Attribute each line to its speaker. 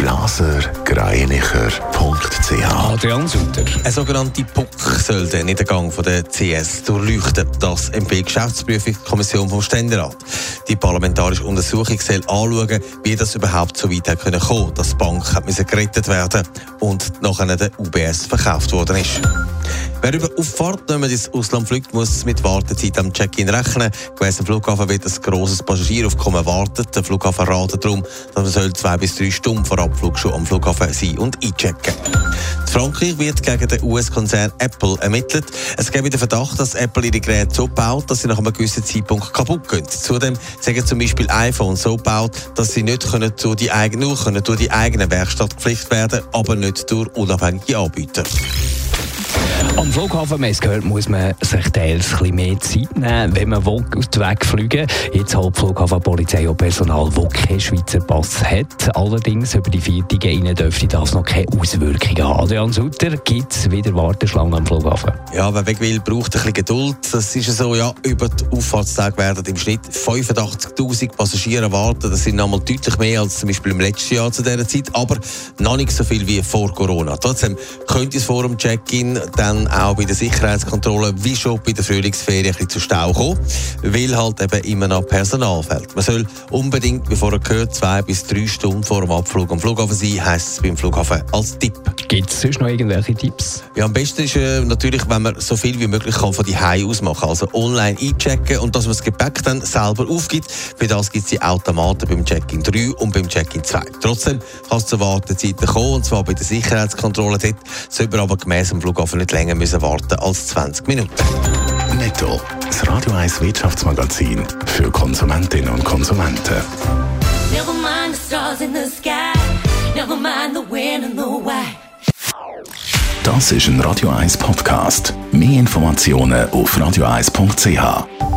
Speaker 1: blasergreinicher.ch
Speaker 2: Adrian Sutter.
Speaker 3: Eine sogenannte PUC soll den Niedergang von der CS durchleuchten. Das empfiehlt die Geschäftsprüfungskommission vom Ständerat. Die parlamentarische Untersuchung soll anschauen, wie das überhaupt so weit kommen konnte, dass die Bank hat gerettet werden und nachher der UBS verkauft worden ist. Wer über Auffahrt nicht ins Ausland fliegt, muss mit Wartezeit am Check-in rechnen. Dem Flughafen wird ein grosses Passagieraufkommen erwartet. Der Flughafen ratet darum, dass man zwei bis drei Stunden vor Abflug schon am Flughafen sein und einchecken. In Frankreich wird gegen den US-Konzern Apple ermittelt. Es gibt den Verdacht, dass Apple ihre Geräte so baut, dass sie nach einem gewissen Zeitpunkt kaputt gehen. Zudem sagen zum Beispiel iPhones so baut, dass sie nicht können durch die eigene, nur können durch die eigene Werkstatt gepflichtet werden, aber nicht durch unabhängige Anbieter.
Speaker 2: Am Flughafen, man gehört, muss man sich teils ein mehr Zeit nehmen, wenn man will, wegfliegen Jetzt hat die Flughafenpolizei auch Personal, das keinen Schweizer Pass hat. Allerdings über die Viertige innen dürfte das noch keine Auswirkungen haben. Adrian Sutter, gibt es wieder Warteschlangen am Flughafen?
Speaker 3: Ja, wer weg will, braucht ein bisschen Geduld. Das ist so, ja, über die Auffahrtstage werden im Schnitt 85'000 Passagiere erwartet. Das sind nochmal deutlich mehr als zum Beispiel im letzten Jahr zu dieser Zeit, aber noch nicht so viel wie vor Corona. Trotzdem könnte es vor dem Check-in dann auch bei der Sicherheitskontrolle wie schon bei der Frühlingsferien ein bisschen zu Stau kommen, weil halt eben immer noch Personal fehlt. Man soll unbedingt, wie vorher gehört, zwei bis drei Stunden vor dem Abflug am Flughafen sein, heisst es beim Flughafen als Tipp.
Speaker 2: Gibt es sonst noch irgendwelche Tipps?
Speaker 3: Ja, am besten ist äh, natürlich, wenn man so viel wie möglich kann von die aus machen also online einchecken und dass man das Gepäck dann selber aufgibt. Für das gibt es die Automaten beim Check-in 3 und beim Check-in 2. Trotzdem kann es zu Wartezeiten kommen, und zwar bei der Sicherheitskontrolle. Dort sollte man aber gemäss dem Flughafen nicht länger müssen warten als 20 Minuten.
Speaker 1: Netto, das Radio 1 Wirtschaftsmagazin für Konsumentinnen und Konsumenten. Never mind the stars in the sky, never mind the wind and the why. Das ist ein Radio 1 Podcast. Mehr Informationen auf radio1.ch.